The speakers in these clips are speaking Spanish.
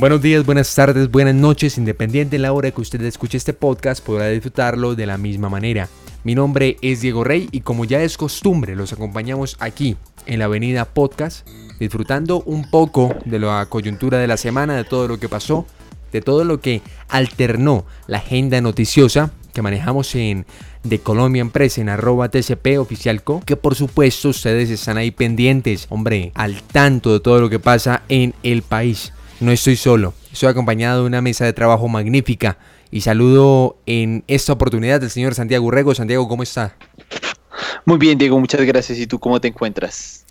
Buenos días, buenas tardes, buenas noches, independiente de la hora que usted escuche este podcast, podrá disfrutarlo de la misma manera. Mi nombre es Diego Rey y como ya es costumbre, los acompañamos aquí en la avenida Podcast, disfrutando un poco de la coyuntura de la semana, de todo lo que pasó, de todo lo que alternó la agenda noticiosa que manejamos en de Colombia Empresa en arroba TCP que por supuesto ustedes están ahí pendientes, hombre, al tanto de todo lo que pasa en el país. No estoy solo, estoy acompañado de una mesa de trabajo magnífica y saludo en esta oportunidad al señor Santiago Urrego. Santiago, ¿cómo está? Muy bien, Diego, muchas gracias. ¿Y tú cómo te encuentras?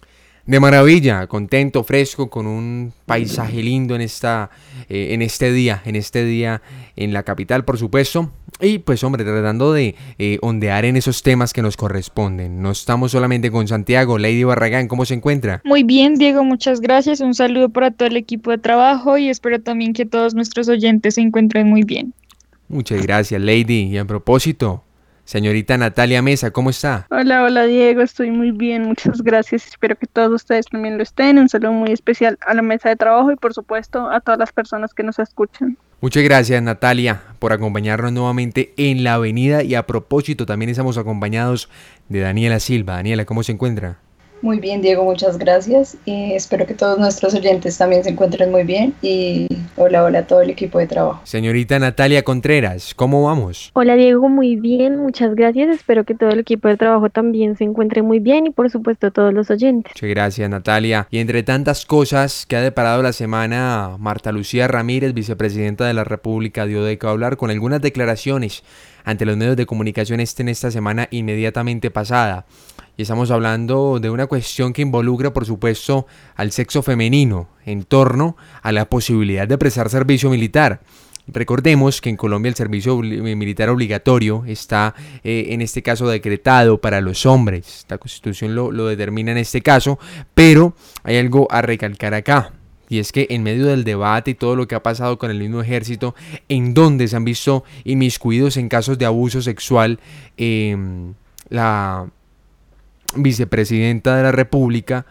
De maravilla, contento, fresco, con un paisaje lindo en, esta, eh, en este día, en este día en la capital, por supuesto. Y pues hombre, tratando de eh, ondear en esos temas que nos corresponden. No estamos solamente con Santiago, Lady Barragán, ¿cómo se encuentra? Muy bien, Diego, muchas gracias. Un saludo para todo el equipo de trabajo y espero también que todos nuestros oyentes se encuentren muy bien. Muchas gracias, Lady. Y a propósito, Señorita Natalia Mesa, ¿cómo está? Hola, hola Diego, estoy muy bien, muchas gracias. Espero que todos ustedes también lo estén. Un saludo muy especial a la mesa de trabajo y por supuesto a todas las personas que nos escuchan. Muchas gracias Natalia por acompañarnos nuevamente en la avenida y a propósito también estamos acompañados de Daniela Silva. Daniela, ¿cómo se encuentra? Muy bien, Diego, muchas gracias. Y espero que todos nuestros oyentes también se encuentren muy bien. Y hola, hola a todo el equipo de trabajo. Señorita Natalia Contreras, ¿cómo vamos? Hola, Diego, muy bien, muchas gracias. Espero que todo el equipo de trabajo también se encuentre muy bien y, por supuesto, todos los oyentes. Muchas gracias, Natalia. Y entre tantas cosas que ha deparado la semana, Marta Lucía Ramírez, vicepresidenta de la República, dio de qué hablar con algunas declaraciones ante los medios de comunicación este en esta semana inmediatamente pasada. Y estamos hablando de una cuestión que involucra, por supuesto, al sexo femenino en torno a la posibilidad de prestar servicio militar. Recordemos que en Colombia el servicio militar obligatorio está eh, en este caso decretado para los hombres. La constitución lo, lo determina en este caso, pero hay algo a recalcar acá. Y es que en medio del debate y todo lo que ha pasado con el mismo ejército, en donde se han visto inmiscuidos en casos de abuso sexual, em, la vicepresidenta de la República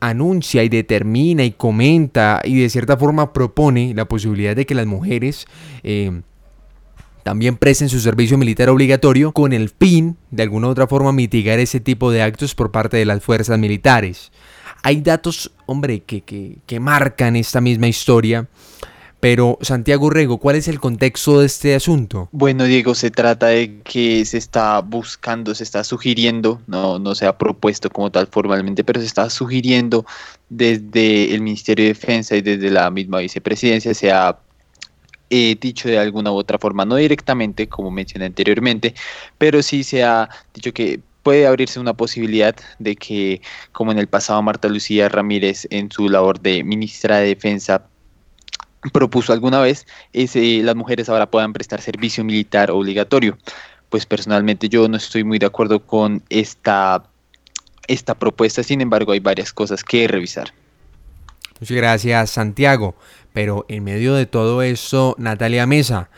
anuncia y determina y comenta y de cierta forma propone la posibilidad de que las mujeres em, también presten su servicio militar obligatorio con el fin de alguna u otra forma mitigar ese tipo de actos por parte de las fuerzas militares. Hay datos, hombre, que, que, marcan esta misma historia. Pero Santiago Rego, ¿cuál es el contexto de este asunto? Bueno, Diego, se trata de que se está buscando, se está sugiriendo, no, no se ha propuesto como tal formalmente, pero se está sugiriendo desde el Ministerio de Defensa y desde la misma vicepresidencia, se ha eh, dicho de alguna u otra forma, no directamente como mencioné anteriormente, pero sí se ha dicho que puede abrirse una posibilidad de que, como en el pasado Marta Lucía Ramírez en su labor de ministra de Defensa propuso alguna vez, es, las mujeres ahora puedan prestar servicio militar obligatorio. Pues personalmente yo no estoy muy de acuerdo con esta, esta propuesta, sin embargo hay varias cosas que revisar. Muchas gracias Santiago, pero en medio de todo eso, Natalia Mesa,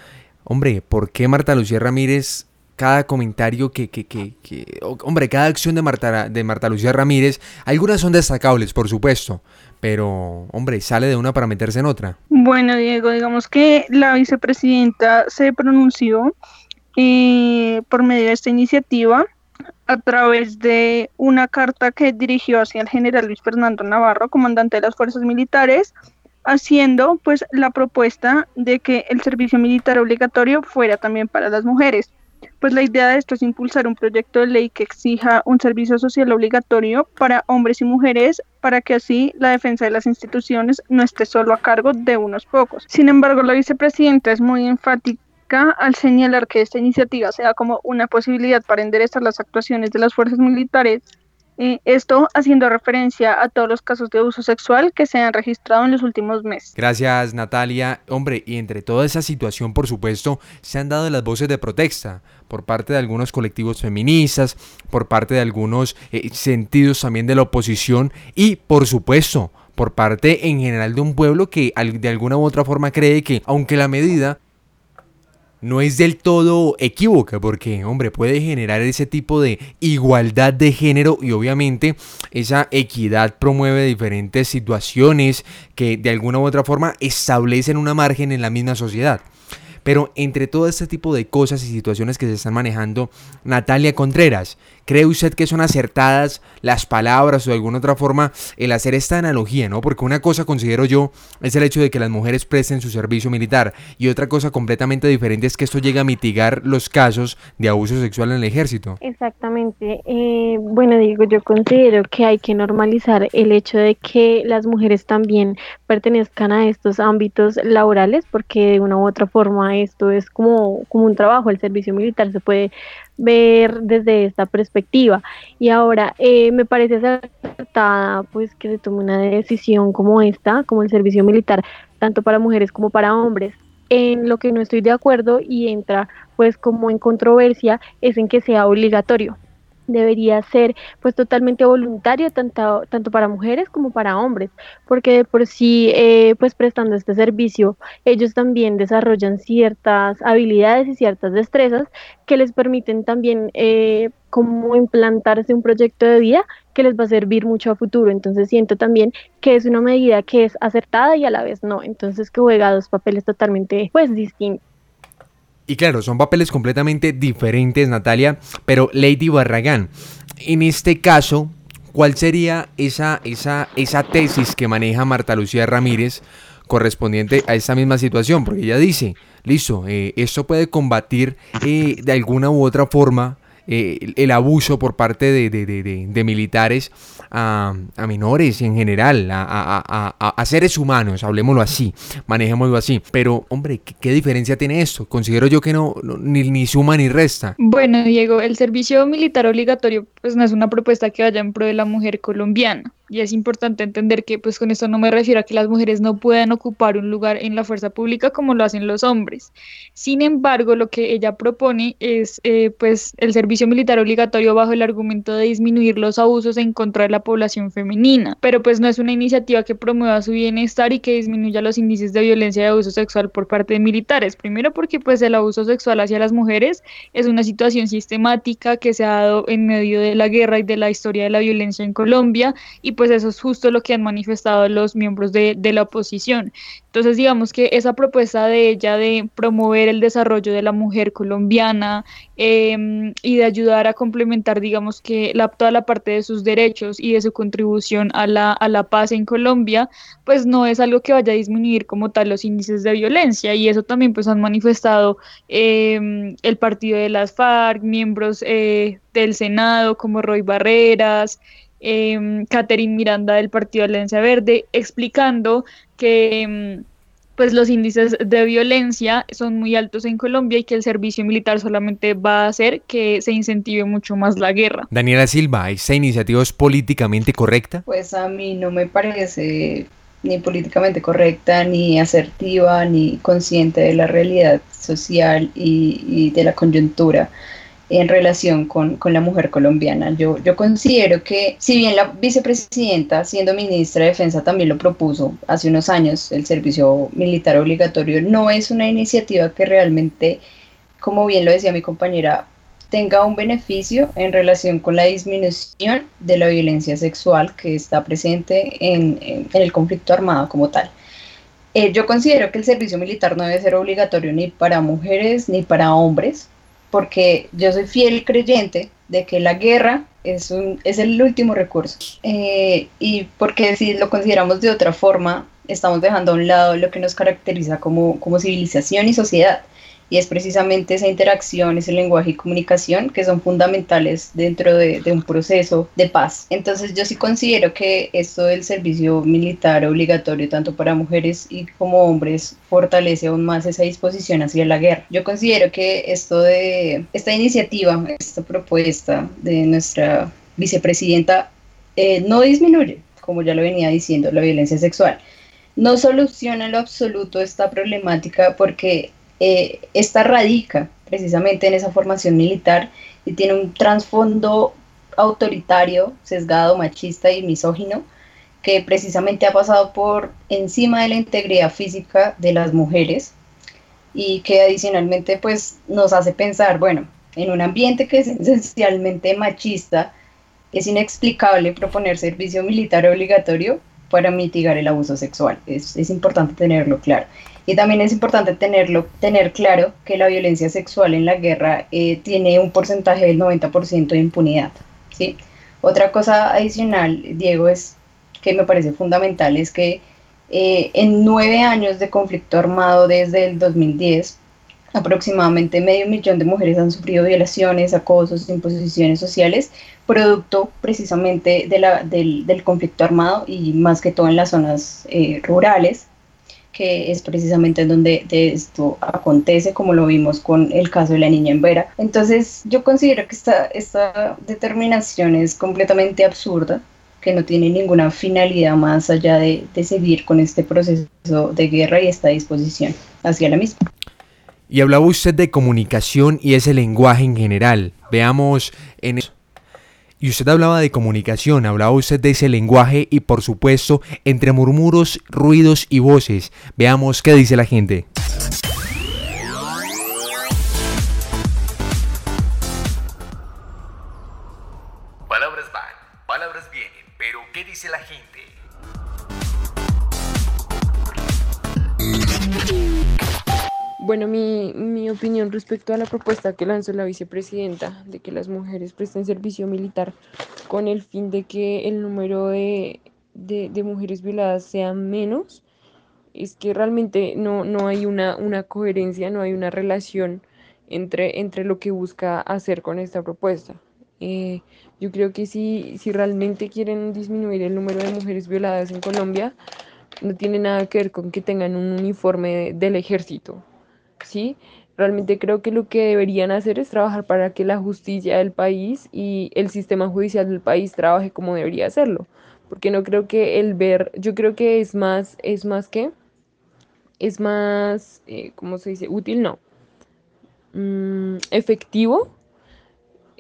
hombre, ¿por qué Marta Lucía Ramírez cada comentario que, que, que, que, hombre, cada acción de Marta, de Marta Lucía Ramírez, algunas son destacables, por supuesto, pero, hombre, sale de una para meterse en otra. Bueno, Diego, digamos que la vicepresidenta se pronunció eh, por medio de esta iniciativa a través de una carta que dirigió hacia el general Luis Fernando Navarro, comandante de las fuerzas militares, haciendo pues la propuesta de que el servicio militar obligatorio fuera también para las mujeres pues la idea de esto es impulsar un proyecto de ley que exija un servicio social obligatorio para hombres y mujeres para que así la defensa de las instituciones no esté solo a cargo de unos pocos. Sin embargo, la vicepresidenta es muy enfática al señalar que esta iniciativa sea como una posibilidad para enderezar las actuaciones de las fuerzas militares esto haciendo referencia a todos los casos de abuso sexual que se han registrado en los últimos meses. Gracias Natalia. Hombre, y entre toda esa situación, por supuesto, se han dado las voces de protesta por parte de algunos colectivos feministas, por parte de algunos eh, sentidos también de la oposición y, por supuesto, por parte en general de un pueblo que de alguna u otra forma cree que, aunque la medida no es del todo equívoca, porque, hombre, puede generar ese tipo de igualdad de género y obviamente esa equidad promueve diferentes situaciones que de alguna u otra forma establecen una margen en la misma sociedad. Pero entre todo este tipo de cosas y situaciones que se están manejando, Natalia Contreras, ¿cree usted que son acertadas las palabras o de alguna otra forma el hacer esta analogía, ¿no? Porque una cosa considero yo es el hecho de que las mujeres presten su servicio militar y otra cosa completamente diferente es que esto llega a mitigar los casos de abuso sexual en el ejército. Exactamente. Eh, bueno, digo, yo considero que hay que normalizar el hecho de que las mujeres también pertenezcan a estos ámbitos laborales porque de una u otra forma esto es como, como un trabajo, el servicio militar se puede ver desde esta perspectiva. Y ahora, eh, me parece acertada pues que se tome una decisión como esta, como el servicio militar, tanto para mujeres como para hombres. En lo que no estoy de acuerdo y entra pues como en controversia es en que sea obligatorio debería ser pues totalmente voluntario tanto, tanto para mujeres como para hombres, porque de por sí eh, pues prestando este servicio ellos también desarrollan ciertas habilidades y ciertas destrezas que les permiten también eh, como implantarse un proyecto de vida que les va a servir mucho a futuro. Entonces siento también que es una medida que es acertada y a la vez no, entonces que juega dos papeles totalmente pues distintos. Y claro, son papeles completamente diferentes, Natalia, pero Lady Barragán, en este caso, ¿cuál sería esa, esa, esa tesis que maneja Marta Lucía Ramírez correspondiente a esta misma situación? Porque ella dice, listo, eh, esto puede combatir eh, de alguna u otra forma eh, el abuso por parte de, militares a, menores en general, a, seres humanos, hablemoslo así, manejémoslo así. Pero, hombre, ¿qué, diferencia tiene esto? Considero yo que no, ni, ni, suma ni resta. Bueno, Diego, el servicio militar obligatorio pues no es una propuesta que vaya en pro de la mujer colombiana. Y es importante entender que pues con esto no me refiero a que las mujeres no puedan ocupar un lugar en la fuerza pública como lo hacen los hombres. Sin embargo, lo que ella propone es eh, pues el servicio militar obligatorio bajo el argumento de disminuir los abusos en contra de la población femenina. Pero pues no es una iniciativa que promueva su bienestar y que disminuya los índices de violencia y abuso sexual por parte de militares. Primero porque pues el abuso sexual hacia las mujeres es una situación sistemática que se ha dado en medio de la guerra y de la historia de la violencia en Colombia y pues eso es justo lo que han manifestado los miembros de, la oposición. Entonces digamos que esa propuesta de ella de promover el desarrollo de la mujer colombiana em, y de ayudar a complementar digamos que la, toda la parte de sus derechos y de su contribución a la, a la paz en Colombia, pues no es algo que vaya a disminuir como tal los índices de violencia y eso también pues han manifestado em, el partido de las FARC, miembros eh, del Senado como Roy Barreras, eh, Catherine Miranda del Partido Alianza Verde, explicando que em, pues los índices de violencia son muy altos en Colombia y que el servicio militar solamente va a hacer que se incentive mucho más la guerra. Daniela Silva, ¿esta iniciativa es políticamente correcta? Pues a mí no me parece ni políticamente correcta, ni asertiva, ni consciente de la realidad social y de la coyuntura en relación con, la mujer colombiana. Yo, yo considero que si bien la vicepresidenta, siendo ministra de Defensa, también lo propuso hace unos años, el servicio militar obligatorio, no es una iniciativa que realmente, como bien lo decía mi compañera, tenga un beneficio en relación con la disminución de la violencia sexual que está presente en, el conflicto armado como tal. Eh, yo considero que el servicio militar no debe ser obligatorio ni para mujeres ni para hombres, porque yo soy fiel creyente de que la guerra es, un, es el último recurso. Eh, y porque si lo consideramos de otra forma, estamos dejando a un lado lo que nos caracteriza como, como civilización y sociedad y es precisamente esa interacción, ese lenguaje y comunicación que son fundamentales dentro de, un proceso de paz. Entonces yo sí considero que esto del servicio militar obligatorio tanto para mujeres y como hombres fortalece aún más esa disposición hacia la guerra. Yo considero que esto de esta iniciativa, esta propuesta de nuestra vicepresidenta eh, no disminuye, como ya lo venía diciendo, la violencia sexual. No soluciona en lo absoluto esta problemática porque eh, esta radica precisamente en esa formación militar y tiene un trasfondo autoritario, sesgado, machista y misógino, que precisamente ha pasado por encima de la integridad física de las mujeres y que adicionalmente pues nos hace pensar, bueno, en un ambiente que es esencialmente machista, es inexplicable proponer servicio militar obligatorio para mitigar el abuso sexual. Es, es, importante tenerlo claro. Y también es importante tenerlo, tener claro que la violencia sexual en la guerra eh, tiene un porcentaje del 90% de impunidad. ¿sí? Otra cosa adicional, Diego, es que me parece fundamental, es que eh, en nueve años de conflicto armado desde el 2010, aproximadamente medio millón de mujeres han sufrido violaciones, acosos, imposiciones sociales, producto precisamente de la, del, del, conflicto armado y más que todo en las zonas eh, rurales, que es precisamente donde esto acontece, como lo vimos con el caso de la niña en Vera. Entonces yo considero que esta, esta determinación es completamente absurda, que no tiene ninguna finalidad más allá de, de seguir con este proceso de guerra y esta disposición hacia la misma. Y hablaba usted de comunicación y ese lenguaje en general. Veamos en y usted hablaba de comunicación, hablaba usted de ese lenguaje y por supuesto entre murmuros, ruidos y voces. Veamos qué dice la gente. Palabras van, palabras vienen, pero ¿qué dice la gente? Bueno, mi, mi, opinión respecto a la propuesta que lanzó la vicepresidenta de que las mujeres presten servicio militar con el fin de que el número de, de, mujeres violadas sea menos, es que realmente no, no hay una, una, coherencia, no hay una relación entre, entre lo que busca hacer con esta propuesta. Eh, yo creo que si, si realmente quieren disminuir el número de mujeres violadas en Colombia, no tiene nada que ver con que tengan un uniforme del ejército ¿sí? Realmente creo que lo que deberían hacer es trabajar para que la justicia del país y el sistema judicial del país trabaje como debería hacerlo. Porque no creo que el ver, yo creo que es más, es más que, es más, eh, ¿cómo se dice? Útil, no. Mm, efectivo.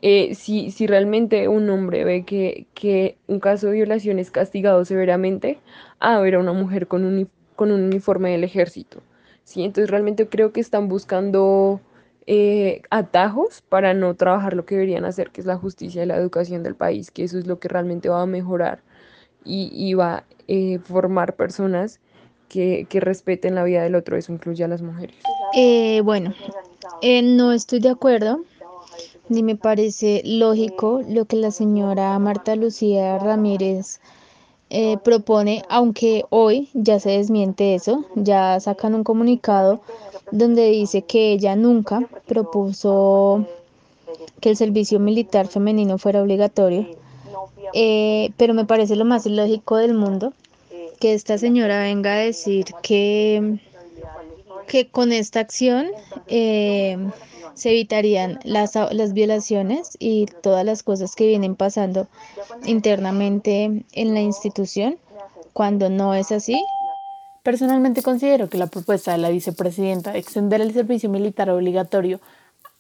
Eh, si, si realmente un hombre ve que, que, un caso de violación es castigado severamente, a ver a una mujer con un, con un uniforme del ejército. ¿Sí? Entonces realmente creo que están buscando eh, atajos para no trabajar lo que deberían hacer, que es la justicia y la educación del país, que eso es lo que realmente va a mejorar y, va a eh, formar personas que, respeten la vida del otro, eso incluye a las mujeres. Eh, bueno, no estoy de acuerdo, ni me parece lógico lo que la señora Marta Lucía Ramírez eh, propone, aunque hoy ya se desmiente eso, ya sacan un comunicado donde dice que ella nunca propuso que el servicio militar femenino fuera obligatorio, eh, pero me parece lo más ilógico del mundo que esta señora venga a decir que, que con esta acción eh, se evitarían las, las violaciones y todas las cosas que vienen pasando internamente en la institución cuando no es así. Personalmente considero que la propuesta de la vicepresidenta de extender el servicio militar obligatorio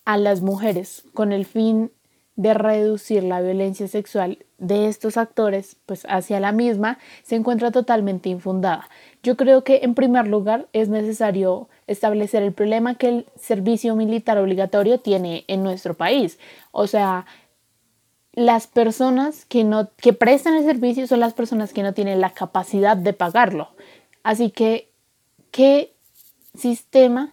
a las mujeres con el fin de reducir la violencia sexual de estos actores pues hacia la misma se encuentra totalmente infundada. Yo creo que en primer lugar es necesario establecer el problema que el servicio militar obligatorio tiene en nuestro país. O sea, las personas que no que prestan el servicio son las personas que no tienen la capacidad de pagarlo. Así que ¿qué sistema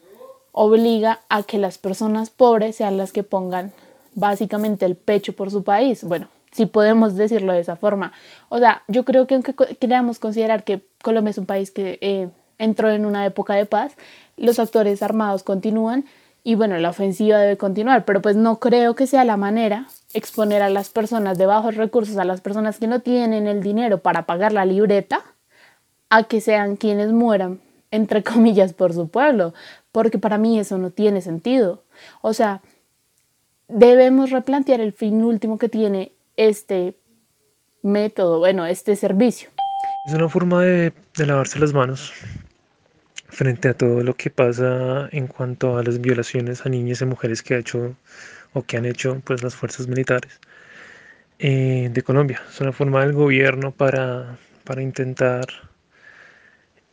obliga a que las personas pobres sean las que pongan básicamente el pecho por su país? Bueno, si podemos decirlo de esa forma. O sea, yo creo que aunque queramos considerar que Colombia es un país que eh, entró en una época de paz, los actores armados continúan y bueno, la ofensiva debe continuar, pero pues no creo que sea la manera exponer a las personas de bajos recursos, a las personas que no tienen el dinero para pagar la libreta, a que sean quienes mueran, entre comillas, por su pueblo, porque para mí eso no tiene sentido. O sea, debemos replantear el fin último que tiene este método, bueno, este servicio. Es una forma de, de lavarse las manos frente a todo lo que pasa en cuanto a las violaciones a niñas y mujeres que ha hecho o que han hecho pues las fuerzas militares eh, de Colombia. Es una forma del gobierno para, para intentar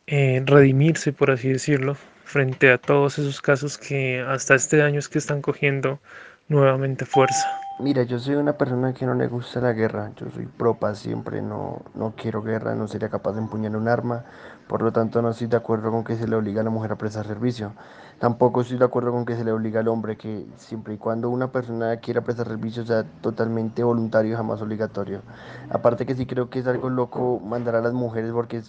eh, redimirse, por así decirlo, frente a todos esos casos que hasta este año es que están cogiendo nuevamente fuerza? Mira, yo soy una persona que no le gusta la guerra, yo soy pro paz siempre, no, no quiero guerra, no sería capaz de empuñar un arma, por lo tanto no estoy de acuerdo con que se le obligue a la mujer a prestar servicio. Tampoco estoy de acuerdo con que se le obligue al hombre que siempre y cuando una persona quiera prestar servicio sea totalmente voluntario y jamás obligatorio. Aparte que sí creo que es algo loco mandar a las mujeres porque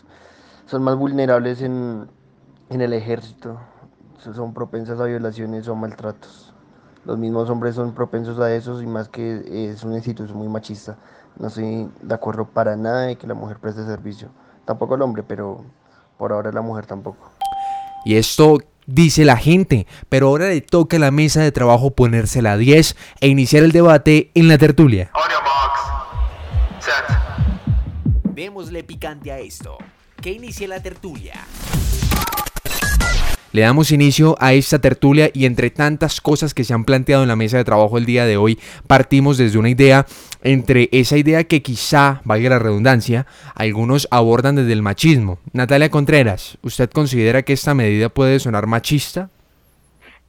son más vulnerables en, en el ejército, son propensas a violaciones o maltratos los mismos hombres son propensos a eso y más que es una institución muy machista. No estoy de acuerdo para nada de que la mujer preste servicio. Tampoco el hombre, pero por ahora la mujer tampoco. Y esto dice la gente, pero ahora le toca a la mesa de trabajo ponérsela a 10 e iniciar el debate en la tertulia. Démosle picante a esto. Que inicie la tertulia. Le damos inicio a esta tertulia y entre tantas cosas que se han planteado en la mesa de trabajo el día de hoy, partimos desde una idea, entre esa idea que quizá, valga la redundancia, algunos abordan desde el machismo. Natalia Contreras, ¿usted considera que esta medida puede sonar machista?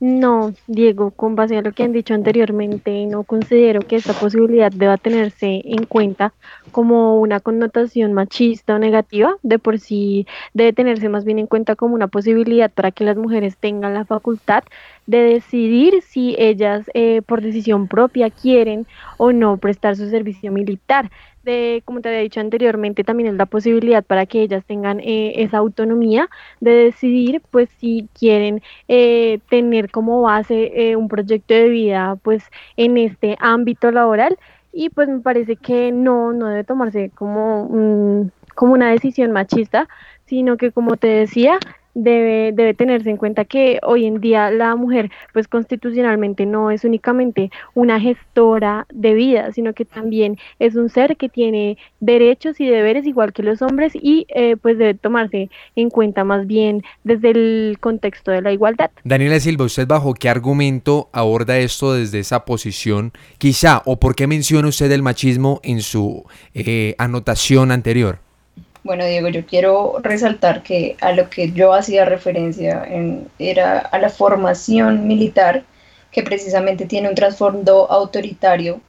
No, Diego, con base a lo que han dicho anteriormente, no considero que esta posibilidad deba tenerse en cuenta como una connotación machista o negativa. De por sí debe tenerse más bien en cuenta como una posibilidad para que las mujeres tengan la facultad de decidir si ellas eh, por decisión propia quieren o no prestar su servicio militar de, como te había dicho anteriormente, también es la posibilidad para que ellas tengan eh, esa autonomía de decidir, pues, si quieren eh, tener como base eh, un proyecto de vida, pues, en este ámbito laboral. Y pues me parece que no, no debe tomarse como, como una decisión machista, sino que, como te decía, debe, debe tenerse en cuenta que hoy en día la mujer, pues constitucionalmente no es únicamente una gestora de vida, sino que también es un ser que tiene derechos y deberes igual que los hombres y eh, pues debe tomarse en cuenta más bien desde el contexto de la igualdad. Daniela Silva, ¿usted bajo qué argumento aborda esto desde esa posición? Quizá, o por qué menciona usted el machismo en su eh, anotación anterior? Bueno, Diego, yo quiero resaltar que a lo que yo hacía referencia era a la formación militar, que precisamente tiene un trasfondo autoritario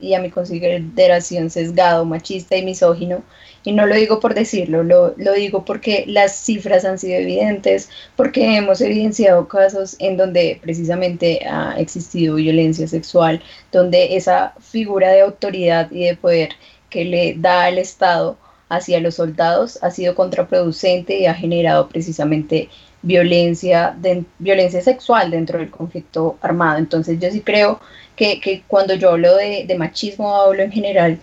y a mi consideración sesgado, machista y misógino. Y no lo digo por decirlo, lo, lo digo porque las cifras han sido evidentes, porque hemos evidenciado casos en donde precisamente ha existido violencia sexual, donde esa figura de autoridad y de poder que le da al Estado hacia los soldados ha sido contraproducente y ha generado precisamente violencia, de, violencia sexual dentro del conflicto armado. Entonces yo sí creo que, cuando yo hablo de, machismo hablo en general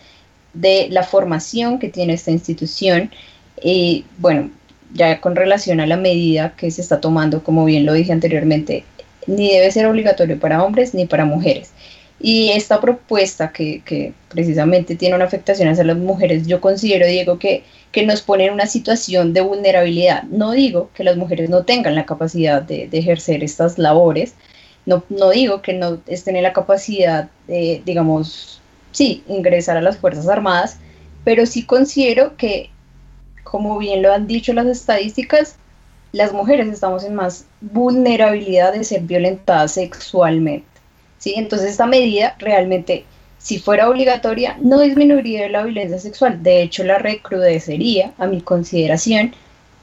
de la formación que tiene esta institución y bueno, ya con relación a la medida que se está tomando, como bien lo dije anteriormente, ni debe ser obligatorio para hombres ni para mujeres. Y esta propuesta que, precisamente tiene una afectación hacia las mujeres, yo considero, Diego, que, que nos pone en una situación de vulnerabilidad. No digo que las mujeres no tengan la capacidad de, ejercer estas labores, no, no, digo que no estén en la capacidad de, digamos, sí, ingresar a las Fuerzas Armadas, pero sí considero que, como bien lo han dicho las estadísticas, las mujeres estamos en más vulnerabilidad de ser violentadas sexualmente. ¿Sí? Entonces esta medida realmente, si fuera obligatoria, no disminuiría la violencia sexual, de hecho la recrudecería a mi consideración.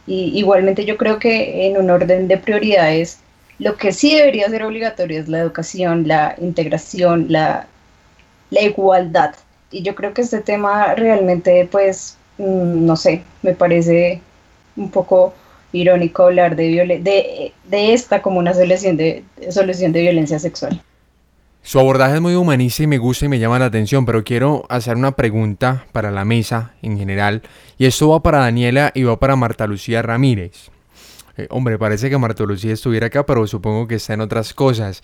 Y igualmente yo creo que en un orden de prioridades, lo que sí debería ser obligatorio es la educación, la integración, la, la igualdad. Y yo creo que este tema realmente, pues, mm, no sé, me parece un poco irónico hablar de, de, de esta como una solución de, solución de violencia sexual. Su abordaje es muy humanista y me gusta y me llama la atención, pero quiero hacer una pregunta para la mesa en general. Y esto va para Daniela y va para Marta Lucía Ramírez. Eh, hombre, parece que Marta Lucía estuviera acá, pero supongo que está en otras cosas.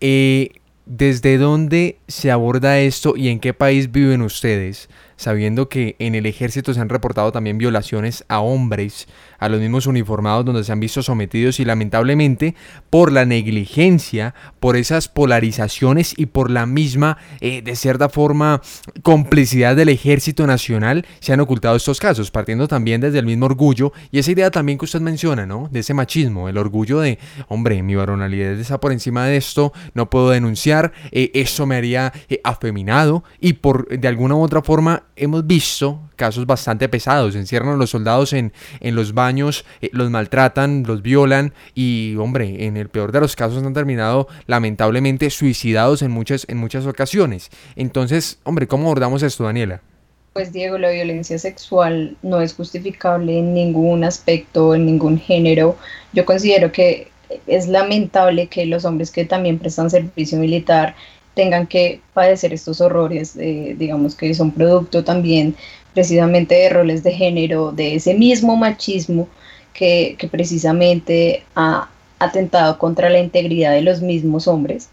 Eh, ¿Desde dónde se aborda esto y en qué país viven ustedes? Sabiendo que en el ejército se han reportado también violaciones a hombres, a los mismos uniformados donde se han visto sometidos y lamentablemente por la negligencia, por esas polarizaciones y por la misma, eh, de cierta forma, complicidad del ejército nacional, se han ocultado estos casos, partiendo también desde el mismo orgullo y esa idea también que usted menciona, ¿no? De ese machismo, el orgullo de, hombre, mi varonalidad está por encima de esto, no puedo denunciar, eh, eso me haría eh, afeminado y por de alguna u otra forma hemos visto casos bastante pesados, encierran a los soldados en, en los baños, eh, los maltratan, los violan y hombre, en el peor de los casos han terminado lamentablemente suicidados en muchas, en muchas ocasiones. Entonces, hombre, ¿cómo abordamos esto, Daniela? Pues Diego, la violencia sexual no es justificable en ningún aspecto, en ningún género. Yo considero que es lamentable que los hombres que también prestan servicio militar tengan que padecer estos horrores, eh, digamos que son producto también precisamente de roles de género, de ese mismo machismo que, precisamente ha atentado contra la integridad de los mismos hombres.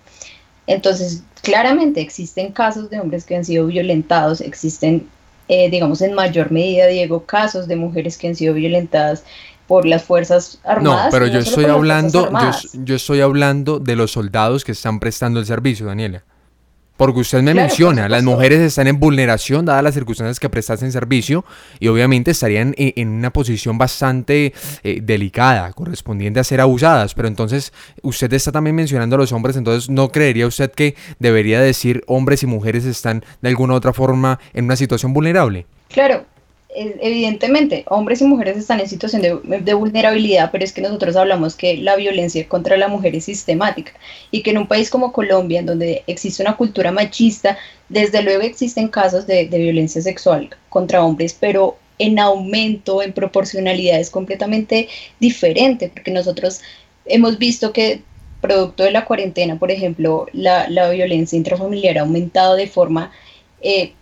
Entonces, claramente existen casos de hombres que han sido violentados, existen, eh, digamos, en mayor medida, Diego, casos de mujeres que han sido violentadas por las Fuerzas Armadas. No, pero yo estoy hablando, yo, estoy hablando de los soldados que están prestando el servicio, Daniela. Porque usted me menciona, las mujeres están en vulneración dadas las circunstancias que prestasen servicio y obviamente estarían en, una posición bastante eh, delicada, correspondiente a ser abusadas. Pero entonces usted está también mencionando a los hombres, entonces ¿no creería usted que debería decir hombres y mujeres están de alguna u otra forma en una situación vulnerable? Claro, evidentemente, hombres y mujeres están en situación de, vulnerabilidad, pero es que nosotros hablamos que la violencia contra la mujer es sistemática y que en un país como Colombia, en donde existe una cultura machista, desde luego existen casos de, violencia sexual contra hombres, pero en aumento, en proporcionalidad es completamente diferente, porque nosotros hemos visto que producto de la cuarentena, por ejemplo, la, violencia intrafamiliar ha aumentado de forma... Eh,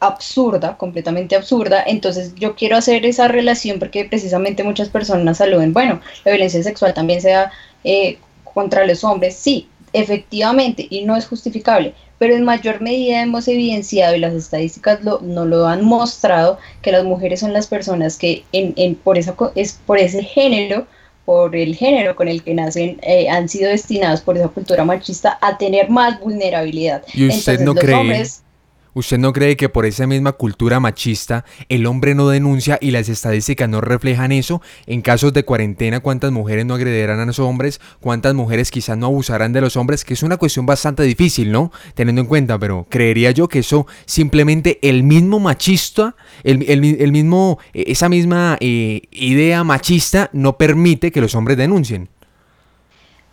absurda, completamente absurda. Entonces yo quiero hacer esa relación porque precisamente muchas personas saluden, bueno, la violencia sexual también sea eh, contra los hombres, sí, efectivamente, y no es justificable, pero en mayor medida hemos evidenciado y las estadísticas lo, no lo han mostrado que las mujeres son las personas que en, en por, esa, es, por ese género, por el género con el que nacen, eh, han sido destinados por esa cultura machista a tener más vulnerabilidad. ¿Y usted no cree? ¿Usted no cree que por esa misma cultura machista el hombre no denuncia y las estadísticas no reflejan eso? En casos de cuarentena, ¿cuántas mujeres no agredirán a los hombres? ¿Cuántas mujeres quizás no abusarán de los hombres? Que es una cuestión bastante difícil, ¿no? Teniendo en cuenta, pero creería yo que eso simplemente el mismo machista, el, mismo, eh, esa misma eh, idea machista no permite que los hombres denuncien.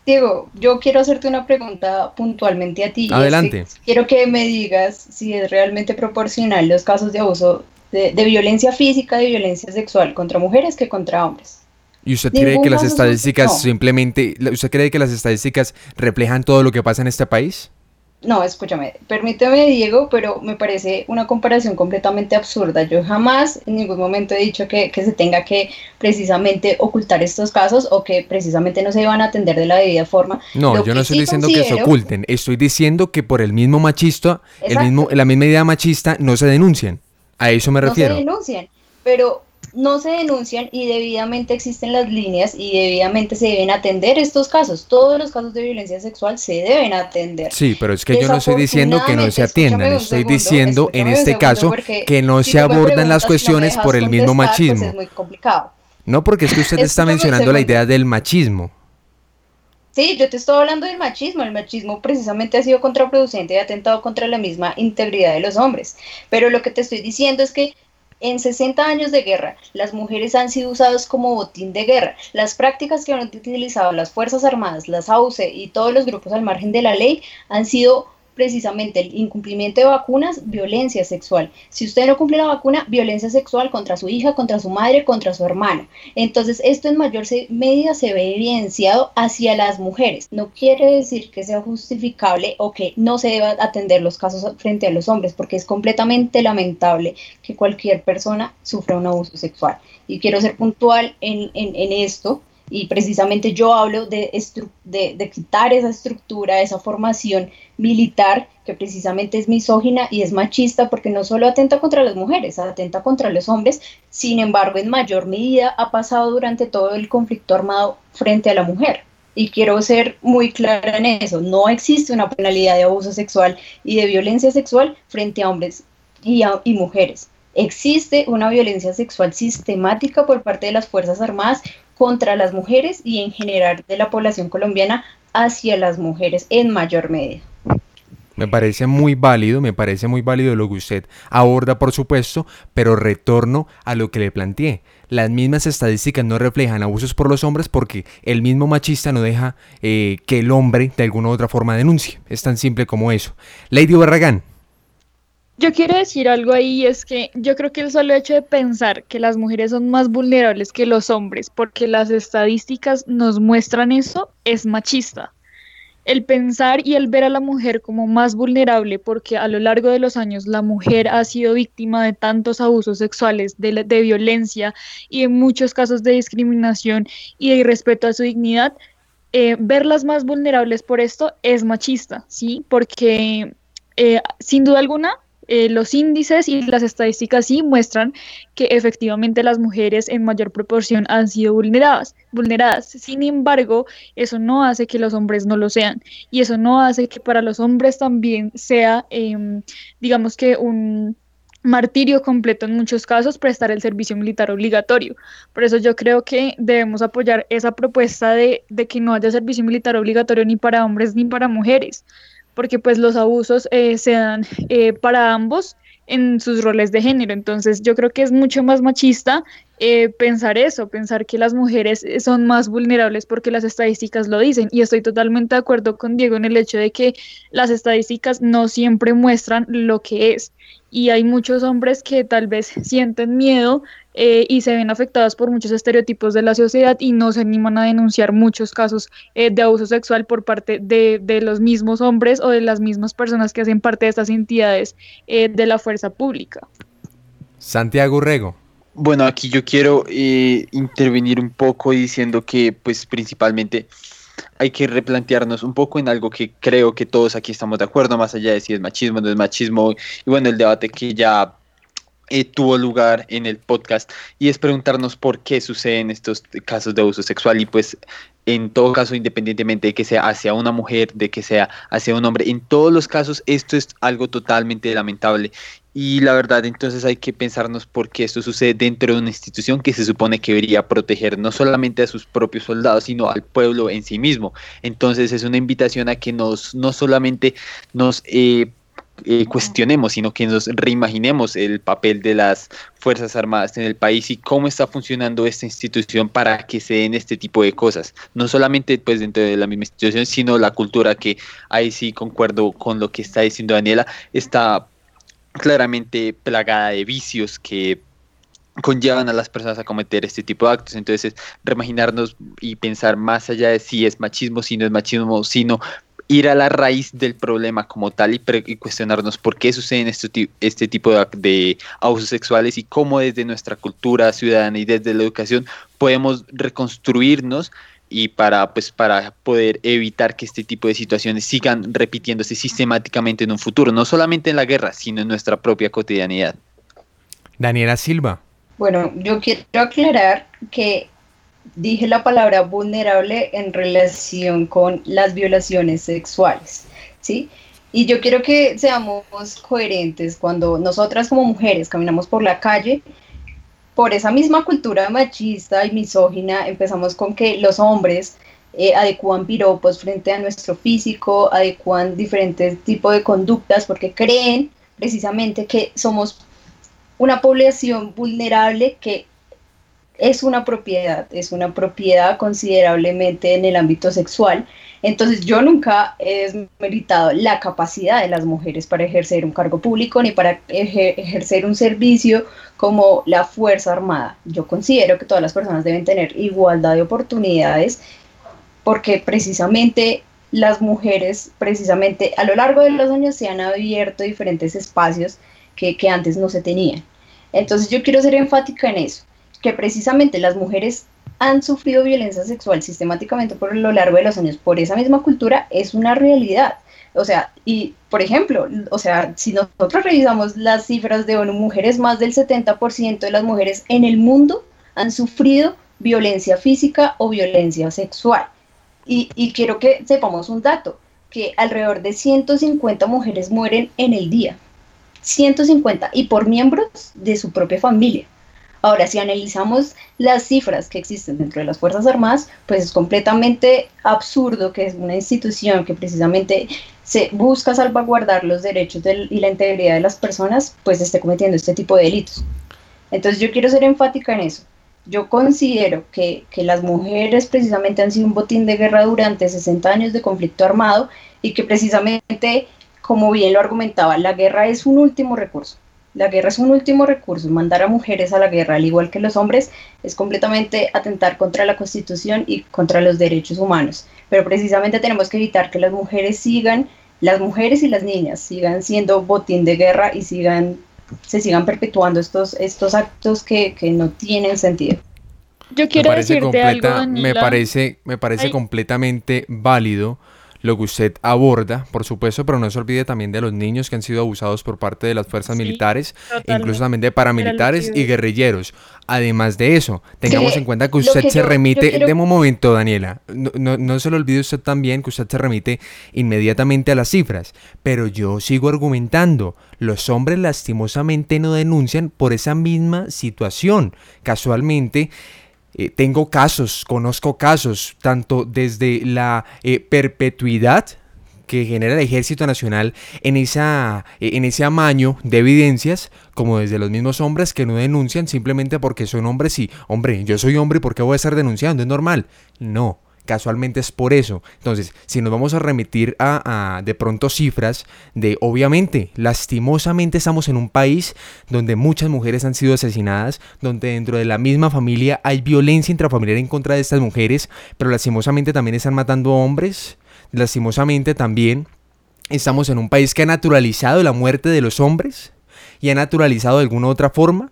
Diego, yo quiero hacerte una pregunta puntualmente a ti. Adelante. quiero que me digas si es realmente proporcional los casos de abuso de, violencia física, de violencia sexual contra mujeres que contra hombres. ¿Y usted cree que las estadísticas simplemente, usted cree que las estadísticas reflejan todo lo que pasa en este país? No, escúchame, permíteme Diego, pero me parece una comparación completamente absurda. Yo jamás en ningún momento he dicho que, se tenga que precisamente ocultar estos casos o que precisamente no se iban a atender de la debida forma. No, yo no estoy diciendo que se oculten, estoy diciendo que por el mismo machista, el mismo, la misma idea machista no se denuncian. A eso me refiero. No se denuncian, pero no se denuncian y debidamente existen las líneas y debidamente se deben atender estos casos. Todos los casos de violencia sexual se deben atender. Sí, pero es que yo no estoy diciendo que no se atiendan, estoy diciendo en este caso que no se abordan las cuestiones por el mismo pues machismo. es muy complicado. No, porque es que usted está mencionando la idea del machismo. Sí, yo te estoy hablando del machismo. El machismo precisamente ha sido contraproducente y ha atentado contra la misma integridad de los hombres. Pero lo que te estoy diciendo es que en 60 años de guerra, las mujeres han sido usadas como botín de guerra. Las prácticas que han utilizado las Fuerzas Armadas, las AUCE y todos los grupos al margen de la ley han sido precisamente el incumplimiento de vacunas, violencia sexual. Si usted no cumple la vacuna, violencia sexual contra su hija, contra su madre, contra su hermana. Entonces, esto en mayor medida se ve evidenciado hacia las mujeres. No quiere decir que sea justificable o que no se deba atender los casos frente a los hombres, porque es completamente lamentable que cualquier persona sufra un abuso sexual. Y quiero ser puntual en, en, en esto Y precisamente yo hablo de, quitar esa estructura, esa formación militar que precisamente es misógina y es machista porque no solo atenta contra las mujeres, atenta contra los hombres, sin embargo en mayor medida ha pasado durante todo el conflicto armado frente a la mujer. Y quiero ser muy clara en eso, no existe una penalidad de abuso sexual y de violencia sexual frente a hombres y, y mujeres. Existe una violencia sexual sistemática por parte de las Fuerzas Armadas contra las mujeres y en general de la población colombiana hacia las mujeres en mayor medida. Me parece muy válido, me parece muy válido lo que usted aborda, por supuesto, pero retorno a lo que le planteé. Las mismas estadísticas no reflejan abusos por los hombres porque el mismo machista no deja eh, que el hombre de alguna u otra forma denuncie. Es tan simple como eso. Lady Barragán. Yo quiero decir algo ahí, es que yo creo que el solo hecho de pensar que las mujeres son más vulnerables que los hombres, porque las estadísticas nos muestran eso, es machista. El pensar y el ver a la mujer como más vulnerable, porque a lo largo de los años la mujer ha sido víctima de tantos abusos sexuales, de, de violencia y en muchos casos de discriminación y de irrespeto a su dignidad, eh, verlas más vulnerables por esto es machista, ¿sí? Porque eh, sin duda alguna eh, los índices y las estadísticas sí muestran que efectivamente las mujeres en mayor proporción han sido vulneradas, vulneradas. Sin embargo, eso no hace que los hombres no lo sean y eso no hace que para los hombres también sea, em, digamos que un martirio completo en muchos casos prestar el servicio militar obligatorio. Por eso yo creo que debemos apoyar esa propuesta de, de que no haya servicio militar obligatorio ni para hombres ni para mujeres porque pues los abusos eh, se dan eh, para ambos en sus roles de género. Entonces yo creo que es mucho más machista eh, pensar eso, pensar que las mujeres son más vulnerables porque las estadísticas lo dicen. Y estoy totalmente de acuerdo con Diego en el hecho de que las estadísticas no siempre muestran lo que es. Y hay muchos hombres que tal vez sienten miedo eh, y se ven afectadas por muchos estereotipos de la sociedad y no se animan a denunciar muchos casos eh, de abuso sexual por parte de, de, los mismos hombres o de las mismas personas que hacen parte de estas entidades eh, de la fuerza pública. Santiago Rego. Bueno, aquí yo quiero intervenir un poco diciendo que pues principalmente hay que replantearnos un poco en algo que creo que todos aquí estamos de acuerdo, más allá de si es machismo o no es machismo, y bueno, el debate que ya eh, tuvo lugar en el podcast y es preguntarnos por qué suceden estos casos de abuso sexual y pues en todo caso independientemente de que sea hacia una mujer, de que sea hacia un hombre, en todos los casos esto es algo totalmente lamentable y la verdad entonces hay que pensarnos por qué esto sucede dentro de una institución que se supone que debería proteger no solamente a sus propios soldados sino al pueblo en sí mismo entonces es una invitación a que nos no solamente nos eh, eh, cuestionemos, sino que nos reimaginemos el papel de las Fuerzas Armadas en el país y cómo está funcionando esta institución para que se den este tipo de cosas. No solamente pues dentro de la misma institución, sino la cultura que ahí sí concuerdo con lo que está diciendo Daniela, está claramente plagada de vicios que conllevan a las personas a cometer este tipo de actos. Entonces, reimaginarnos y pensar más allá de si es machismo, si no es machismo, sino ir a la raíz del problema como tal y, cuestionarnos por qué suceden este, este tipo de, de, abusos sexuales y cómo desde nuestra cultura ciudadana y desde la educación podemos reconstruirnos y para pues para poder evitar que este tipo de situaciones sigan repitiéndose sistemáticamente en un futuro, no solamente en la guerra, sino en nuestra propia cotidianidad. Daniela Silva. Bueno, yo quiero aclarar que dije la palabra vulnerable en relación con las violaciones sexuales, ¿sí? Y yo quiero que seamos coherentes cuando nosotras como mujeres caminamos por la calle, por esa misma cultura machista y misógina, empezamos con que los hombres eh, adecuan piropos frente a nuestro físico, adecuan diferentes tipos de conductas porque creen precisamente que somos una población vulnerable que es una propiedad, es una propiedad considerablemente en el ámbito sexual. Entonces yo nunca he desmeritado la capacidad de las mujeres para ejercer un cargo público ni para ejercer un servicio como la Fuerza Armada. Yo considero que todas las personas deben tener igualdad de oportunidades porque precisamente las mujeres, precisamente a lo largo de los años se han abierto diferentes espacios que, que antes no se tenían. Entonces yo quiero ser enfática en eso que precisamente las mujeres han sufrido violencia sexual sistemáticamente por lo largo de los años por esa misma cultura es una realidad. O sea, y por ejemplo, o sea, si nosotros revisamos las cifras de ONU Mujeres, más del 70% de las mujeres en el mundo han sufrido violencia física o violencia sexual. Y, y quiero que sepamos un dato, que alrededor de 150 mujeres mueren en el día. 150 y por miembros de su propia familia. Ahora, si analizamos las cifras que existen dentro de las Fuerzas Armadas, pues es completamente absurdo que es una institución que precisamente se busca salvaguardar los derechos y la integridad de las personas, pues esté cometiendo este tipo de delitos. Entonces yo quiero ser enfática en eso. Yo considero que, que las mujeres precisamente han sido un botín de guerra durante 60 años de conflicto armado y que precisamente, como bien lo argumentaba, la guerra es un último recurso la guerra es un último recurso. Mandar a mujeres a la guerra, al igual que los hombres, es completamente atentar contra la Constitución y contra los derechos humanos. Pero precisamente tenemos que evitar que las mujeres sigan, las mujeres y las niñas sigan siendo botín de guerra y sigan, se sigan perpetuando estos, estos actos que, no tienen sentido. Yo quiero decirte algo, Me parece, me parece completamente válido lo que usted aborda, por supuesto, pero no se olvide también de los niños que han sido abusados por parte de las fuerzas militares, incluso también de paramilitares y guerrilleros. Además de eso, tengamos en cuenta que usted se remite, de un momento, Daniela, no, no, se le olvide usted también que usted se remite inmediatamente a las cifras, pero yo sigo argumentando, los hombres lastimosamente no denuncian por esa misma situación. Casualmente, eh, tengo casos, conozco casos, tanto desde la eh, perpetuidad que genera el Ejército Nacional en, esa, eh, en ese amaño de evidencias, como desde los mismos hombres que no denuncian simplemente porque son hombres y, hombre, yo soy hombre ¿por qué voy a estar denunciando? Es normal. No, casualmente es por eso. Entonces, si nos vamos a remitir a, de pronto cifras de, obviamente, lastimosamente estamos en un país donde muchas mujeres han sido asesinadas, donde dentro de la misma familia hay violencia intrafamiliar en contra de estas mujeres, pero lastimosamente también están matando hombres, lastimosamente también estamos en un país que ha naturalizado la muerte de los hombres y ha naturalizado de alguna otra forma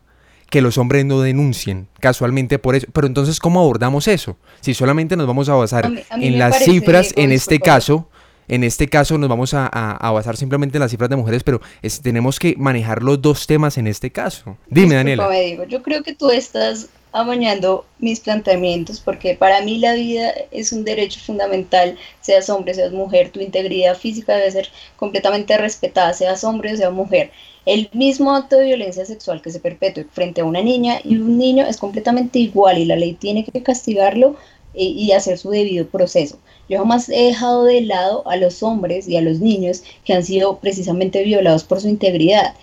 que los hombres no denuncien casualmente por eso. Pero entonces, ¿cómo abordamos eso? Si solamente nos vamos a basar en las cifras, en este caso, en este caso nos vamos a, basar simplemente en las cifras de mujeres, pero tenemos que manejar los dos temas en este caso. Dime, Daniela. yo creo que tú estás amañando mis planteamientos porque para mí la vida es un derecho fundamental, seas hombre, seas mujer, tu integridad física debe ser completamente respetada, seas hombre o seas mujer. El mismo acto de violencia sexual que se perpetúe frente a una niña y un niño es completamente igual y la ley tiene que castigarlo eh, y hacer su debido proceso. Yo jamás he dejado de lado a los hombres y a los niños que han sido precisamente violados por su integridad.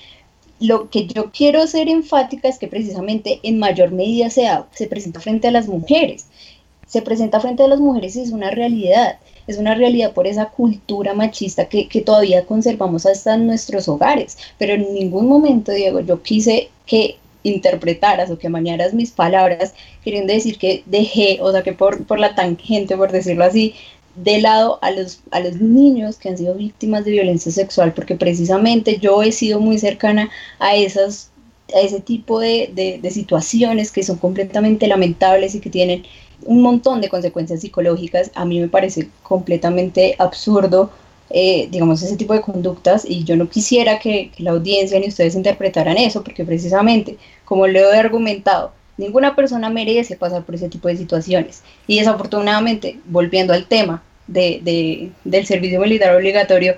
Lo que yo quiero ser enfática es que precisamente en mayor medida se, se presenta frente a las mujeres. Se presenta frente a las mujeres y es una realidad es una realidad por esa cultura machista que, todavía conservamos hasta en nuestros hogares. Pero en ningún momento, Diego, yo quise que interpretaras o que mañaras mis palabras queriendo decir que dejé, o sea, que por, por la tangente, por decirlo así, de lado a los, a los niños que han sido víctimas de violencia sexual, porque precisamente yo he sido muy cercana a esas a ese tipo de, de, de situaciones que son completamente lamentables y que tienen un montón de consecuencias psicológicas. A mí me parece completamente absurdo, eh, digamos, ese tipo de conductas y yo no quisiera que, la audiencia ni ustedes interpretaran eso, porque precisamente, como lo he argumentado, ninguna persona merece pasar por ese tipo de situaciones. Y desafortunadamente, volviendo al tema de, del servicio militar obligatorio,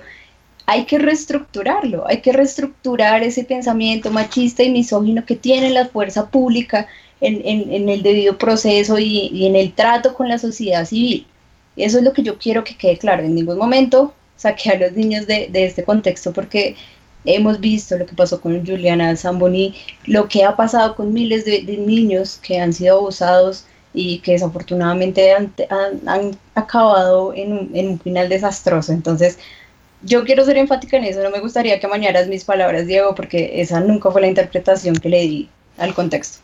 hay que reestructurarlo, hay que reestructurar ese pensamiento machista y misógino que tiene la fuerza pública en, el debido proceso y, en el trato con la sociedad civil. Eso es lo que yo quiero que quede claro. En ningún momento saqué a los niños de, este contexto porque hemos visto lo que pasó con Juliana Zamboni, lo que ha pasado con miles de, niños que han sido abusados y que desafortunadamente han, acabado en un, en un, final desastroso. Entonces, yo quiero ser enfática en eso, no me gustaría que mañaras mis palabras, Diego, porque esa nunca fue la interpretación que le di al contexto.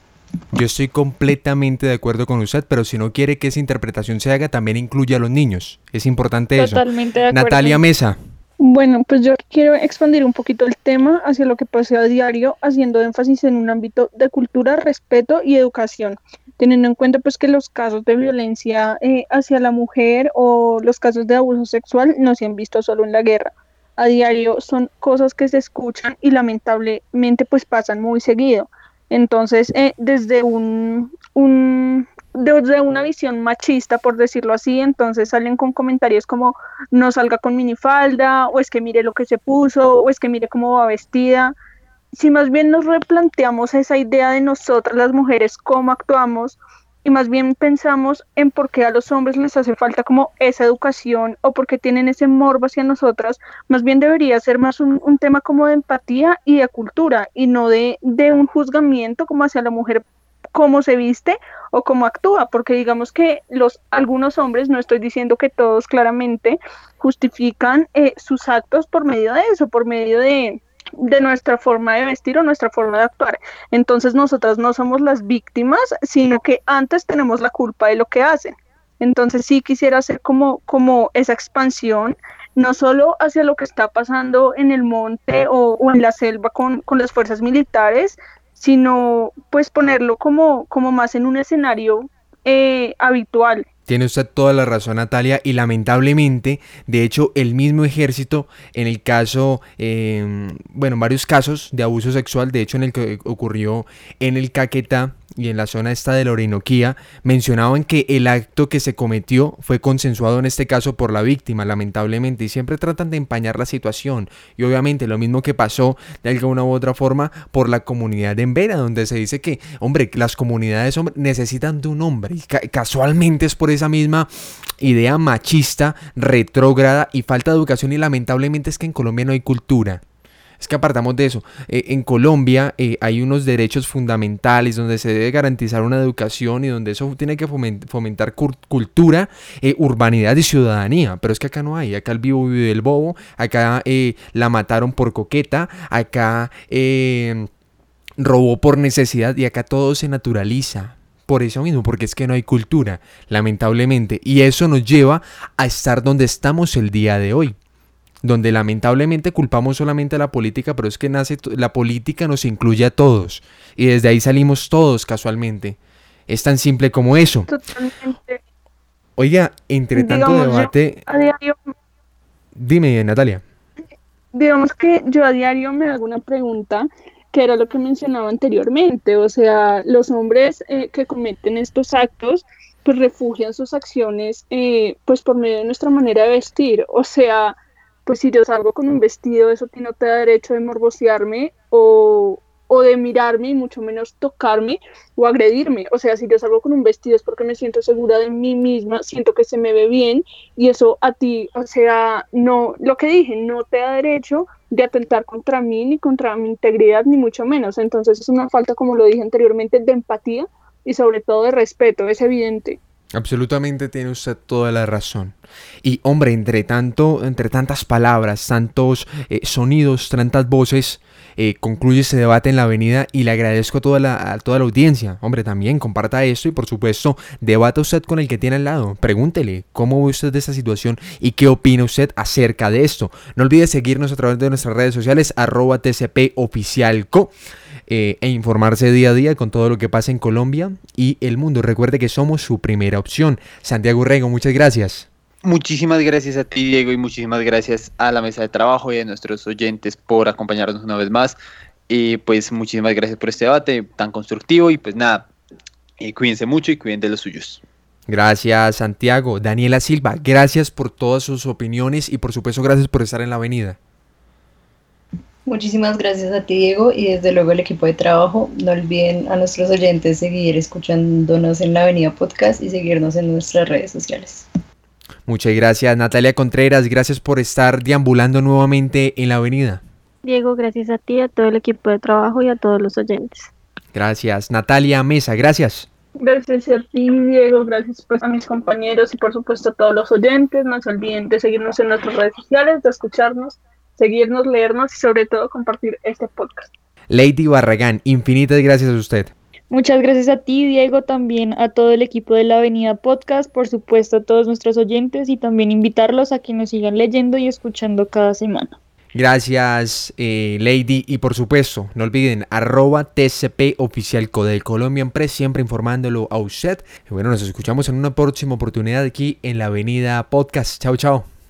Yo estoy completamente de acuerdo con usted, pero si no quiere que esa interpretación se haga, también incluya a los niños. Es importante Totalmente eso. De Natalia Mesa. Bueno, pues yo quiero expandir un poquito el tema hacia lo que pasa a diario, haciendo énfasis en un ámbito de cultura, respeto y educación, teniendo en cuenta pues que los casos de violencia eh, hacia la mujer o los casos de abuso sexual no se han visto solo en la guerra. A diario son cosas que se escuchan y lamentablemente pues pasan muy seguido. Entonces, eh, desde un, un, desde una visión machista, por decirlo así, entonces salen con comentarios como no salga con minifalda, o es que mire lo que se puso, o es que mire cómo va vestida. Si más bien nos replanteamos esa idea de nosotras las mujeres, cómo actuamos, y más bien pensamos en por qué a los hombres les hace falta como esa educación o por qué tienen ese morbo hacia nosotras, más bien debería ser más un, un tema como de empatía y de cultura y no de, de un juzgamiento como hacia la mujer cómo se viste o cómo actúa, porque digamos que los algunos hombres, no estoy diciendo que todos claramente, justifican eh, sus actos por medio de eso, por medio de, nuestra forma de vestir o nuestra forma de actuar. Entonces nosotras no somos las víctimas, sino que antes tenemos la culpa de lo que hacen. Entonces sí quisiera hacer como, como esa expansión, no solo hacia lo que está pasando en el monte o, o en la selva con, con, las fuerzas militares, sino pues ponerlo como, como más en un escenario eh, habitual. Tiene usted toda la razón, Natalia, y lamentablemente, de hecho, el mismo ejército, en el caso, eh, bueno, en varios casos de abuso sexual, de hecho, en el que ocurrió en el Caquetá, y en la zona esta de la Orinoquía mencionaban que el acto que se cometió fue consensuado en este caso por la víctima, lamentablemente, y siempre tratan de empañar la situación. Y obviamente lo mismo que pasó de alguna u otra forma por la comunidad de Embera, donde se dice que, hombre, las comunidades necesitan de un hombre. Y casualmente es por esa misma idea machista, retrógrada y falta de educación y lamentablemente es que en Colombia no hay cultura. Es que apartamos de eso. Eh, en Colombia eh, hay unos derechos fundamentales donde se debe garantizar una educación y donde eso tiene que fomentar cultura, eh, urbanidad y ciudadanía. Pero es que acá no hay. Acá el vivo vive el bobo. Acá la mataron por coqueta. Acá robó por necesidad y acá todo se naturaliza por eso mismo, porque es que no hay cultura, lamentablemente. Y eso nos lleva a estar donde estamos el día de hoy donde lamentablemente culpamos solamente a la política, pero es que nace la política nos incluye a todos y desde ahí salimos todos casualmente. Es tan simple como eso. Totalmente. Oiga, entre tanto debate, a diario, dime Natalia. Digamos que yo a diario me hago una pregunta que era lo que mencionaba anteriormente, o sea, los hombres eh, que cometen estos actos pues refugian sus acciones eh, pues por medio de nuestra manera de vestir, o sea, pues si yo salgo con un vestido, eso no te da derecho de morbosearme o, o de mirarme y mucho menos tocarme o agredirme. O sea, si yo salgo con un vestido es porque me siento segura de mí misma, siento que se me ve bien y eso a ti, o sea, no, lo que dije, no te da derecho de atentar contra mí ni contra mi integridad ni mucho menos. Entonces es una falta, como lo dije anteriormente, de empatía y sobre todo de respeto, es evidente. Absolutamente tiene usted toda la razón. Y hombre, entre tanto, entre tantas palabras, tantos eh, sonidos, tantas voces, eh, concluye ese debate en la avenida y le agradezco a toda, la, a toda la audiencia. Hombre, también comparta esto y por supuesto, debata usted con el que tiene al lado. Pregúntele cómo ve usted de esta situación y qué opina usted acerca de esto. No olvide seguirnos a través de nuestras redes sociales, arroba TCP oficialco. Eh, e informarse día a día con todo lo que pasa en Colombia y el mundo. Recuerde que somos su primera opción. Santiago Rego, muchas gracias. Muchísimas gracias a ti, Diego, y muchísimas gracias a la mesa de trabajo y a nuestros oyentes por acompañarnos una vez más. Y pues muchísimas gracias por este debate tan constructivo y pues nada, eh, cuídense mucho y cuiden de los suyos. Gracias Santiago. Daniela Silva, gracias por todas sus opiniones y por supuesto gracias por estar en la avenida. Muchísimas gracias a ti, Diego, y desde luego el equipo de trabajo. No olviden a nuestros oyentes seguir escuchándonos en la Avenida Podcast y seguirnos en nuestras redes sociales. Muchas gracias, Natalia Contreras. Gracias por estar deambulando nuevamente en la Avenida. Diego, gracias a ti, a todo el equipo de trabajo y a todos los oyentes. Gracias. Natalia Mesa, gracias. Gracias a ti, Diego. Gracias pues, a mis compañeros y por supuesto a todos los oyentes. No se olviden de seguirnos en nuestras redes sociales, de escucharnos seguirnos, leernos y sobre todo compartir este podcast. Lady Barragán, infinitas gracias a usted. Muchas gracias a ti, Diego, también a todo el equipo de la Avenida Podcast, por supuesto a todos nuestros oyentes y también invitarlos a que nos sigan leyendo y escuchando cada semana. Gracias, eh, Lady. Y por supuesto, no olviden, arroba TCP Oficial Codel Colombian Press, siempre informándolo a usted. Y bueno, nos escuchamos en una próxima oportunidad aquí en la Avenida Podcast. Chao, chao.